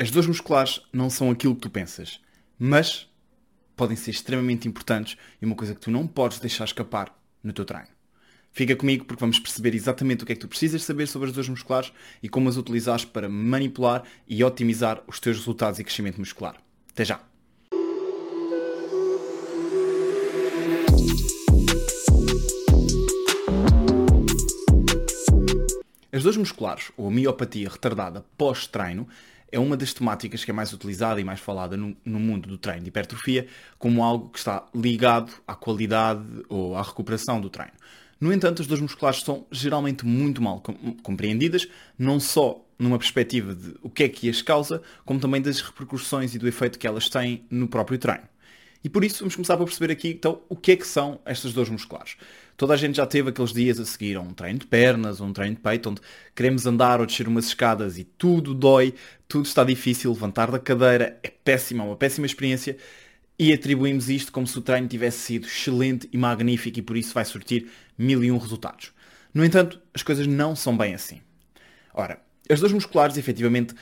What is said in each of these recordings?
As dores musculares não são aquilo que tu pensas, mas podem ser extremamente importantes e uma coisa que tu não podes deixar escapar no teu treino. Fica comigo porque vamos perceber exatamente o que é que tu precisas saber sobre as dores musculares e como as utilizares para manipular e otimizar os teus resultados e crescimento muscular. Até já! As dores musculares, ou a miopatia retardada pós-treino, é uma das temáticas que é mais utilizada e mais falada no, no, mundo do treino de hipertrofia como algo que está ligado à qualidade ou à recuperação do treino. No entanto, as dores musculares são geralmente muito mal compreendidas, não só numa perspectiva de o que é que as causa, como também das repercussões e do efeito que elas têm no próprio treino. E por isso vamos começar por perceber aqui então o que é que são estas dores musculares. Toda a gente já teve aqueles dias a seguir um treino de pernas, um treino de peito, onde queremos andar ou descer umas escadas e tudo dói, tudo está difícil, levantar da cadeira é péssima, é uma péssima experiência e atribuímos isto como se o treino tivesse sido excelente e magnífico e por isso vai surtir mil e um resultados. No entanto, as coisas não são bem assim. Ora, as dores musculares efetivamente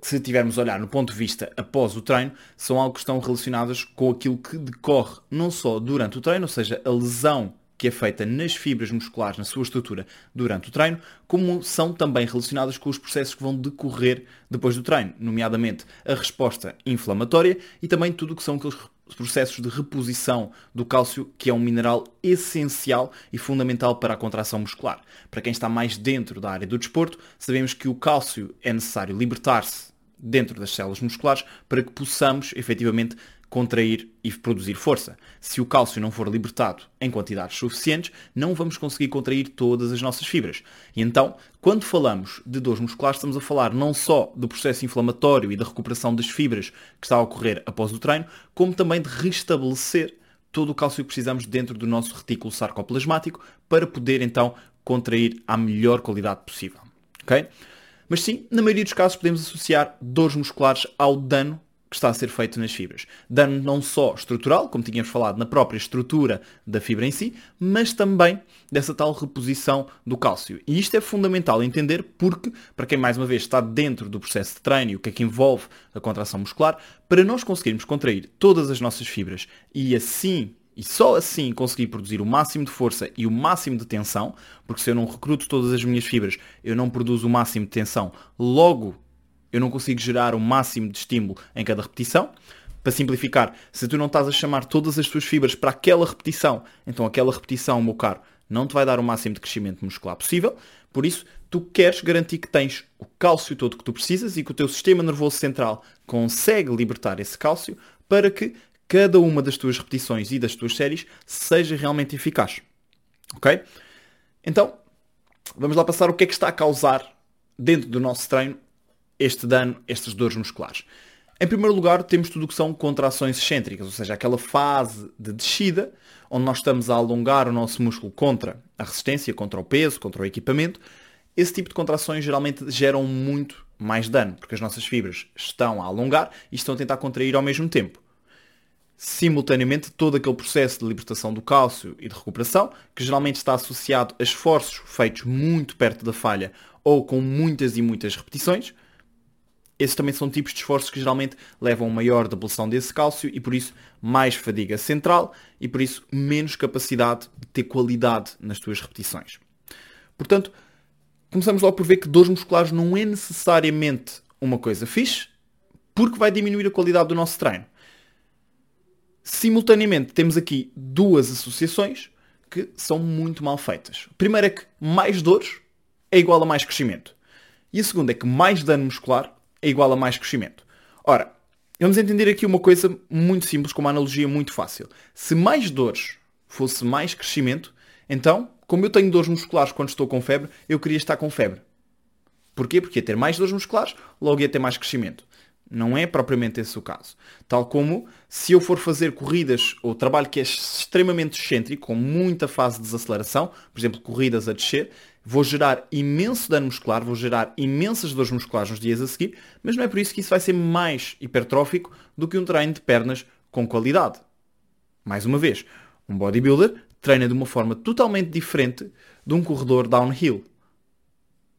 se tivermos a olhar no ponto de vista após o treino, são algo que estão relacionadas com aquilo que decorre não só durante o treino, ou seja, a lesão que é feita nas fibras musculares, na sua estrutura, durante o treino, como são também relacionadas com os processos que vão decorrer depois do treino, nomeadamente a resposta inflamatória e também tudo o que são aqueles processos de reposição do cálcio, que é um mineral essencial e fundamental para a contração muscular. Para quem está mais dentro da área do desporto, sabemos que o cálcio é necessário libertar-se dentro das células musculares para que possamos efetivamente contrair e produzir força. Se o cálcio não for libertado em quantidades suficientes, não vamos conseguir contrair todas as nossas fibras. E então, quando falamos de dores musculares, estamos a falar não só do processo inflamatório e da recuperação das fibras que está a ocorrer após o treino, como também de restabelecer todo o cálcio que precisamos dentro do nosso retículo sarcoplasmático para poder então contrair à melhor qualidade possível. Ok? Mas sim, na maioria dos casos podemos associar dores musculares ao dano que está a ser feito nas fibras. Dano não só estrutural, como tínhamos falado, na própria estrutura da fibra em si, mas também dessa tal reposição do cálcio. E isto é fundamental entender porque, para quem mais uma vez está dentro do processo de treino e o que é que envolve a contração muscular, para nós conseguirmos contrair todas as nossas fibras e assim e só assim conseguir produzir o máximo de força e o máximo de tensão, porque se eu não recruto todas as minhas fibras, eu não produzo o máximo de tensão, logo eu não consigo gerar o máximo de estímulo em cada repetição. Para simplificar, se tu não estás a chamar todas as tuas fibras para aquela repetição, então aquela repetição, meu caro, não te vai dar o máximo de crescimento muscular possível. Por isso, tu queres garantir que tens o cálcio todo que tu precisas e que o teu sistema nervoso central consegue libertar esse cálcio para que cada uma das tuas repetições e das tuas séries seja realmente eficaz. Ok? Então, vamos lá passar o que é que está a causar dentro do nosso treino este dano, estas dores musculares. Em primeiro lugar, temos tudo o que são contrações excêntricas, ou seja, aquela fase de descida, onde nós estamos a alongar o nosso músculo contra a resistência, contra o peso, contra o equipamento. Esse tipo de contrações geralmente geram muito mais dano, porque as nossas fibras estão a alongar e estão a tentar contrair ao mesmo tempo. Simultaneamente, todo aquele processo de libertação do cálcio e de recuperação, que geralmente está associado a esforços feitos muito perto da falha ou com muitas e muitas repetições, esses também são tipos de esforços que geralmente levam maior debulação desse cálcio e por isso mais fadiga central e por isso menos capacidade de ter qualidade nas tuas repetições. Portanto, começamos logo por ver que dores musculares não é necessariamente uma coisa fixe, porque vai diminuir a qualidade do nosso treino. Simultaneamente, temos aqui duas associações que são muito mal feitas. A primeira é que mais dores é igual a mais crescimento. E a segunda é que mais dano muscular é igual a mais crescimento. Ora, vamos entender aqui uma coisa muito simples, com uma analogia muito fácil. Se mais dores fosse mais crescimento, então, como eu tenho dores musculares quando estou com febre, eu queria estar com febre. Porquê? Porque ia ter mais dores musculares, logo ia ter mais crescimento. Não é propriamente esse o caso. Tal como se eu for fazer corridas ou trabalho que é extremamente excêntrico, com muita fase de desaceleração, por exemplo, corridas a descer, vou gerar imenso dano muscular, vou gerar imensas dores musculares nos dias a seguir, mas não é por isso que isso vai ser mais hipertrófico do que um treino de pernas com qualidade. Mais uma vez, um bodybuilder treina de uma forma totalmente diferente de um corredor downhill.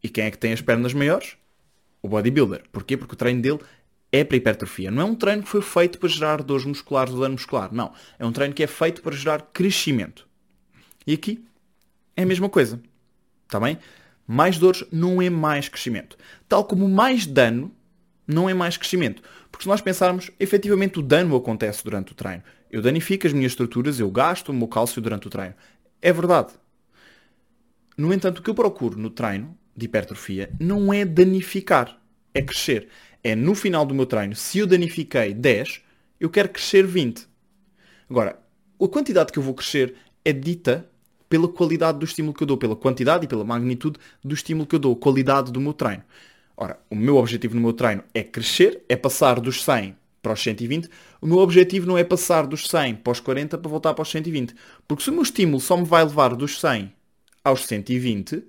E quem é que tem as pernas maiores? O bodybuilder. Porquê? Porque o treino dele é para hipertrofia. Não é um treino que foi feito para gerar dores musculares ou dano muscular. Não. É um treino que é feito para gerar crescimento. E aqui é a mesma coisa. Está bem? Mais dores não é mais crescimento. Tal como mais dano não é mais crescimento. Porque se nós pensarmos, efetivamente o dano acontece durante o treino. Eu danifico as minhas estruturas, eu gasto o meu cálcio durante o treino. É verdade. No entanto, o que eu procuro no treino de hipertrofia não é danificar, é crescer. É no final do meu treino, se eu danifiquei 10, eu quero crescer 20. Agora, a quantidade que eu vou crescer é dita pela qualidade do estímulo que eu dou, pela quantidade e pela magnitude do estímulo que eu dou, qualidade do meu treino. Ora, o meu objetivo no meu treino é crescer, é passar dos 100 para os 120. O meu objetivo não é passar dos 100 para os 40 para voltar para os 120. Porque se o meu estímulo só me vai levar dos 100 aos 120,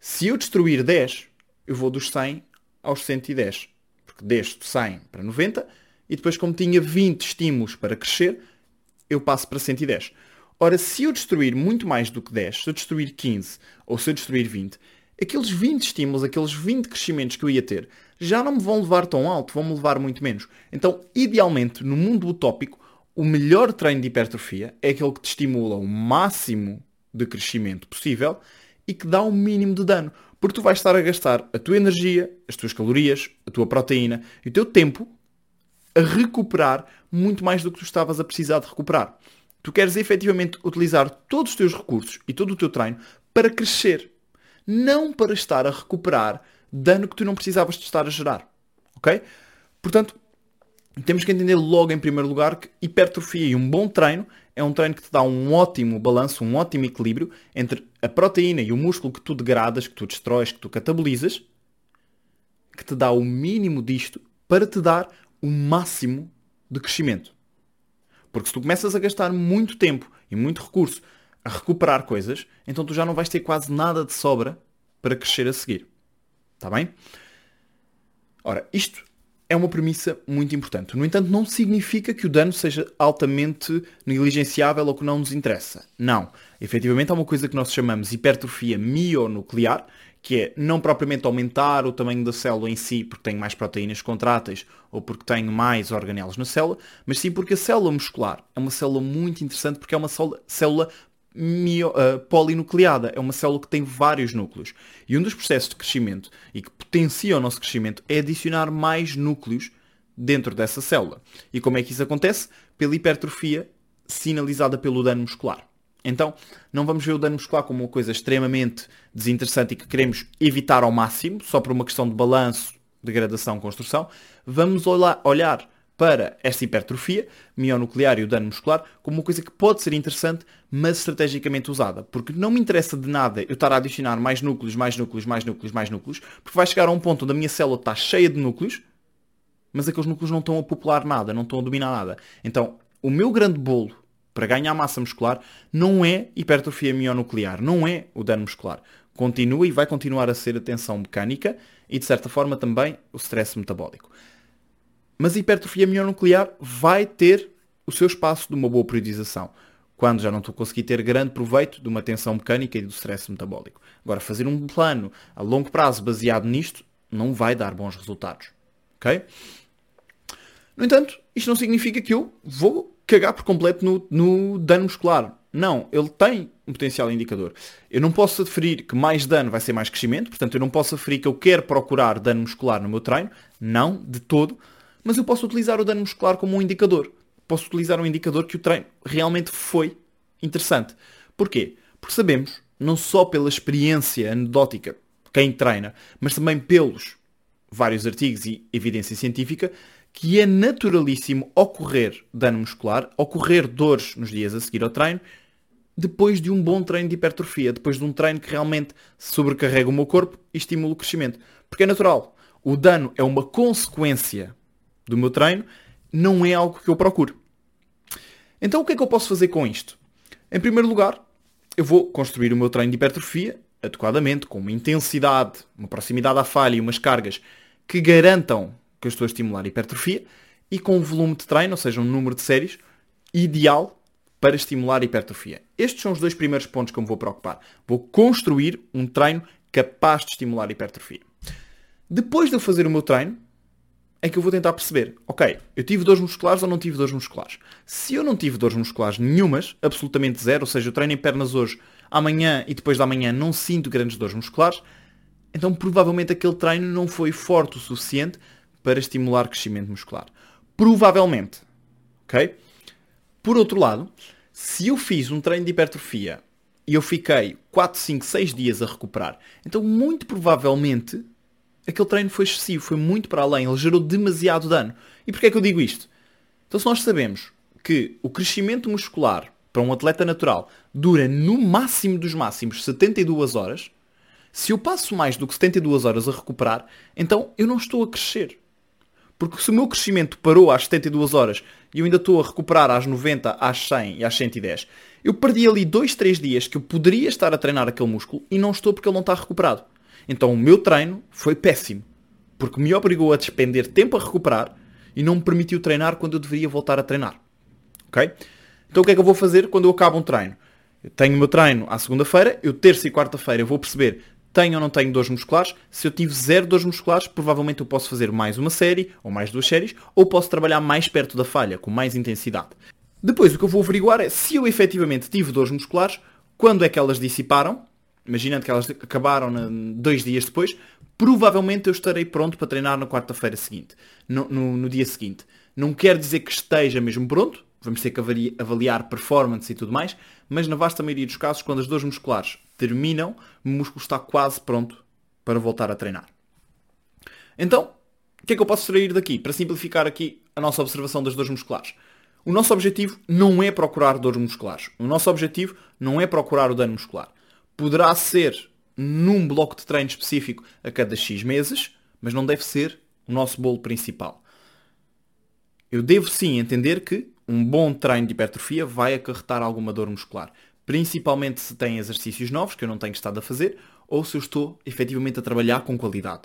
se eu destruir 10, eu vou dos 100 aos 110. Porque desço de 100 para 90 e depois como tinha 20 estímulos para crescer, eu passo para 110. Ora, se eu destruir muito mais do que 10, se eu destruir 15 ou se eu destruir 20, aqueles 20 estímulos, aqueles 20 crescimentos que eu ia ter, já não me vão levar tão alto, vão me levar muito menos. Então, idealmente, no mundo utópico, o melhor treino de hipertrofia é aquele que te estimula o máximo de crescimento possível e que dá o mínimo de dano. Porque tu vais estar a gastar a tua energia, as tuas calorias, a tua proteína e o teu tempo a recuperar muito mais do que tu estavas a precisar de recuperar. Tu queres efetivamente utilizar todos os teus recursos e todo o teu treino para crescer, não para estar a recuperar dano que tu não precisavas de estar a gerar. Ok? Portanto, temos que entender logo em primeiro lugar que hipertrofia e um bom treino é um treino que te dá um ótimo balanço, um ótimo equilíbrio entre a proteína e o músculo que tu degradas, que tu destróis, que tu catabolizas, que te dá o mínimo disto para te dar o máximo de crescimento. Porque se tu começas a gastar muito tempo e muito recurso a recuperar coisas, então tu já não vais ter quase nada de sobra para crescer a seguir. Está bem? Ora, isto é uma premissa muito importante. No entanto, não significa que o dano seja altamente negligenciável ou que não nos interessa. Não. Efetivamente, há uma coisa que nós chamamos hipertrofia mionuclear, que é não propriamente aumentar o tamanho da célula em si porque tem mais proteínas contráteis ou porque tem mais organelos na célula, mas sim porque a célula muscular é uma célula muito interessante porque é uma célula mio, uh, polinucleada, é uma célula que tem vários núcleos. E um dos processos de crescimento e que potencia o nosso crescimento é adicionar mais núcleos dentro dessa célula. E como é que isso acontece? Pela hipertrofia sinalizada pelo dano muscular. Então, não vamos ver o dano muscular como uma coisa extremamente desinteressante e que queremos evitar ao máximo, só por uma questão de balanço, degradação, construção. Vamos olhar para esta hipertrofia mionuclear e o dano muscular como uma coisa que pode ser interessante, mas estrategicamente usada. Porque não me interessa de nada eu estar a adicionar mais núcleos, mais núcleos, mais núcleos, mais núcleos, porque vai chegar a um ponto onde a minha célula está cheia de núcleos, mas aqueles núcleos não estão a popular nada, não estão a dominar nada. Então, o meu grande bolo para ganhar massa muscular não é hipertrofia mionuclear, não é o dano muscular. Continua e vai continuar a ser a tensão mecânica e, de certa forma, também o stress metabólico. Mas a hipertrofia mionuclear vai ter o seu espaço de uma boa periodização, quando já não estou a conseguir ter grande proveito de uma tensão mecânica e do stress metabólico. Agora, fazer um plano a longo prazo baseado nisto não vai dar bons resultados. Ok? No entanto, isto não significa que eu vou cagar por completo no, no dano muscular. Não, ele tem um potencial indicador. Eu não posso aferir que mais dano vai ser mais crescimento, portanto eu não posso aferir que eu quero procurar dano muscular no meu treino, não, de todo, mas eu posso utilizar o dano muscular como um indicador. Posso utilizar um indicador que o treino realmente foi interessante. Porquê? Porque sabemos, não só pela experiência anedótica quem treina, mas também pelos vários artigos e evidência científica, que é naturalíssimo ocorrer dano muscular, ocorrer dores nos dias a seguir ao treino, depois de um bom treino de hipertrofia, depois de um treino que realmente sobrecarrega o meu corpo e estimula o crescimento. Porque é natural. O dano é uma consequência do meu treino, não é algo que eu procuro. Então o que é que eu posso fazer com isto? Em primeiro lugar, eu vou construir o meu treino de hipertrofia adequadamente, com uma intensidade, uma proximidade à falha e umas cargas que garantam que eu estou a estimular a hipertrofia e com um volume de treino, ou seja, um número de séries ideal para estimular a hipertrofia. Estes são os dois primeiros pontos que eu me vou preocupar. Vou construir um treino capaz de estimular a hipertrofia. Depois de eu fazer o meu treino, é que eu vou tentar perceber, ok, eu tive dores musculares ou não tive dores musculares? Se eu não tive dores musculares nenhumas, absolutamente zero, ou seja, eu treino em pernas hoje, amanhã e depois da manhã não sinto grandes dores musculares, então provavelmente aquele treino não foi forte o suficiente para estimular crescimento muscular. Provavelmente. Ok? Por outro lado, se eu fiz um treino de hipertrofia e eu fiquei 4, 5, 6 dias a recuperar, então muito provavelmente aquele treino foi excessivo, foi muito para além, ele gerou demasiado dano. E porquê é que eu digo isto? Então se nós sabemos que o crescimento muscular para um atleta natural dura no máximo dos máximos 72 horas, se eu passo mais do que 72 horas a recuperar, então eu não estou a crescer. Porque se o meu crescimento parou às 72 horas e eu ainda estou a recuperar às 90, às 100 e às 110, eu perdi ali 2, 3 dias que eu poderia estar a treinar aquele músculo e não estou porque ele não está recuperado. Então o meu treino foi péssimo, porque me obrigou a despender tempo a recuperar e não me permitiu treinar quando eu deveria voltar a treinar. Ok? Então o que é que eu vou fazer quando eu acabo um treino? Eu tenho o meu treino à segunda-feira, eu terça e quarta-feira vou perceber tenho ou não tenho dores musculares. Se eu tive zero dores musculares, provavelmente eu posso fazer mais uma série, ou mais duas séries, ou posso trabalhar mais perto da falha, com mais intensidade. Depois o que eu vou averiguar é se eu efetivamente tive dores musculares, quando é que elas dissiparam, imaginando que elas acabaram dois dias depois, provavelmente eu estarei pronto para treinar na quarta-feira seguinte, no, no, no, dia seguinte. Não quer dizer que esteja mesmo pronto, vamos ter que avaliar performance e tudo mais, mas na vasta maioria dos casos, quando as dores musculares terminam, o músculo está quase pronto para voltar a treinar. Então, o que é que eu posso extrair daqui? Para simplificar aqui a nossa observação das dores musculares. O nosso objetivo não é procurar dores musculares. O nosso objetivo não é procurar o dano muscular poderá ser num bloco de treino específico a cada X meses, mas não deve ser o nosso bolo principal. Eu devo sim entender que um bom treino de hipertrofia vai acarretar alguma dor muscular, principalmente se tem exercícios novos que eu não tenho estado a fazer ou se eu estou efetivamente a trabalhar com qualidade.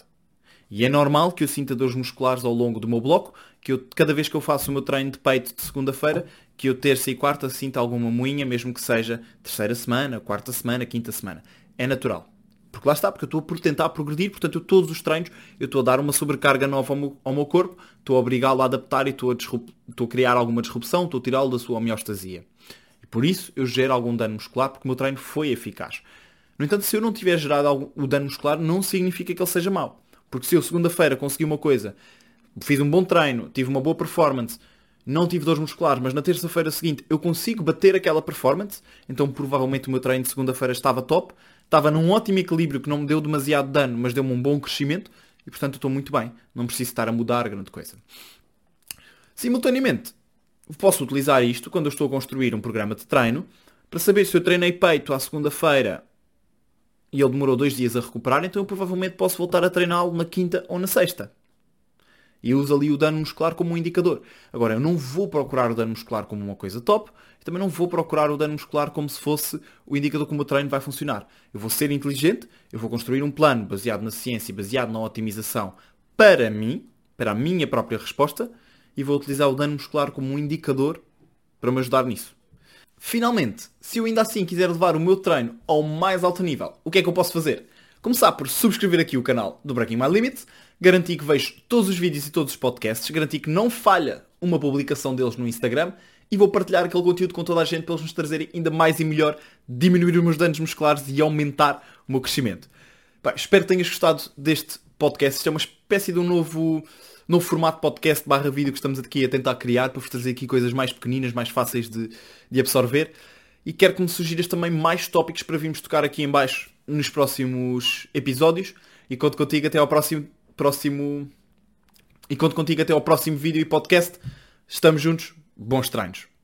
E é normal que eu sinta dores musculares ao longo do meu bloco, que eu, cada vez que eu faço o meu treino de peito de segunda-feira, que eu terça e quarta sinta alguma moinha, mesmo que seja terceira semana, quarta semana, quinta semana. É natural. Porque lá está, porque eu estou por tentar progredir, portanto eu todos os treinos eu estou a dar uma sobrecarga nova ao meu, ao meu corpo, estou a obrigá-lo a adaptar e estou a, estou a criar alguma disrupção, estou a tirá-lo da sua homeostasia. E por isso eu gero algum dano muscular, porque o meu treino foi eficaz. No entanto, se eu não tiver gerado algum, o dano muscular, não significa que ele seja mau. Porque se eu segunda-feira consegui uma coisa, fiz um bom treino, tive uma boa performance, não tive dores musculares, mas na terça-feira seguinte eu consigo bater aquela performance, então provavelmente o meu treino de segunda-feira estava top, estava num ótimo equilíbrio que não me deu demasiado dano, mas deu-me um bom crescimento e portanto estou muito bem, não preciso estar a mudar grande coisa. Simultaneamente, posso utilizar isto quando eu estou a construir um programa de treino para saber se eu treinei peito à segunda-feira e ele demorou dois dias a recuperar, então eu provavelmente posso voltar a treiná-lo na quinta ou na sexta. E uso ali o dano muscular como um indicador. Agora, eu não vou procurar o dano muscular como uma coisa top, e também não vou procurar o dano muscular como se fosse o indicador como o treino vai funcionar. Eu vou ser inteligente, eu vou construir um plano baseado na ciência, baseado na otimização para mim, para a minha própria resposta, e vou utilizar o dano muscular como um indicador para me ajudar nisso. Finalmente, se eu ainda assim quiser levar o meu treino ao mais alto nível, o que é que eu posso fazer? Começar por subscrever aqui o canal do Breaking My Limits, garantir que vejo todos os vídeos e todos os podcasts, garantir que não falha uma publicação deles no Instagram e vou partilhar aquele conteúdo com toda a gente para eles nos trazerem ainda mais e melhor, diminuir os meus danos musculares e aumentar o meu crescimento. Bem, espero que tenhas gostado deste podcast. Isto é uma espécie de um novo novo formato podcast barra vídeo que estamos aqui a tentar criar para vos trazer aqui coisas mais pequeninas, mais fáceis de, de absorver. E quero que me sugiras também mais tópicos para virmos tocar aqui em baixo nos próximos episódios. E conto contigo até ao próximo, próximo... E conto contigo até ao próximo vídeo e podcast. Estamos juntos. Bons treinos.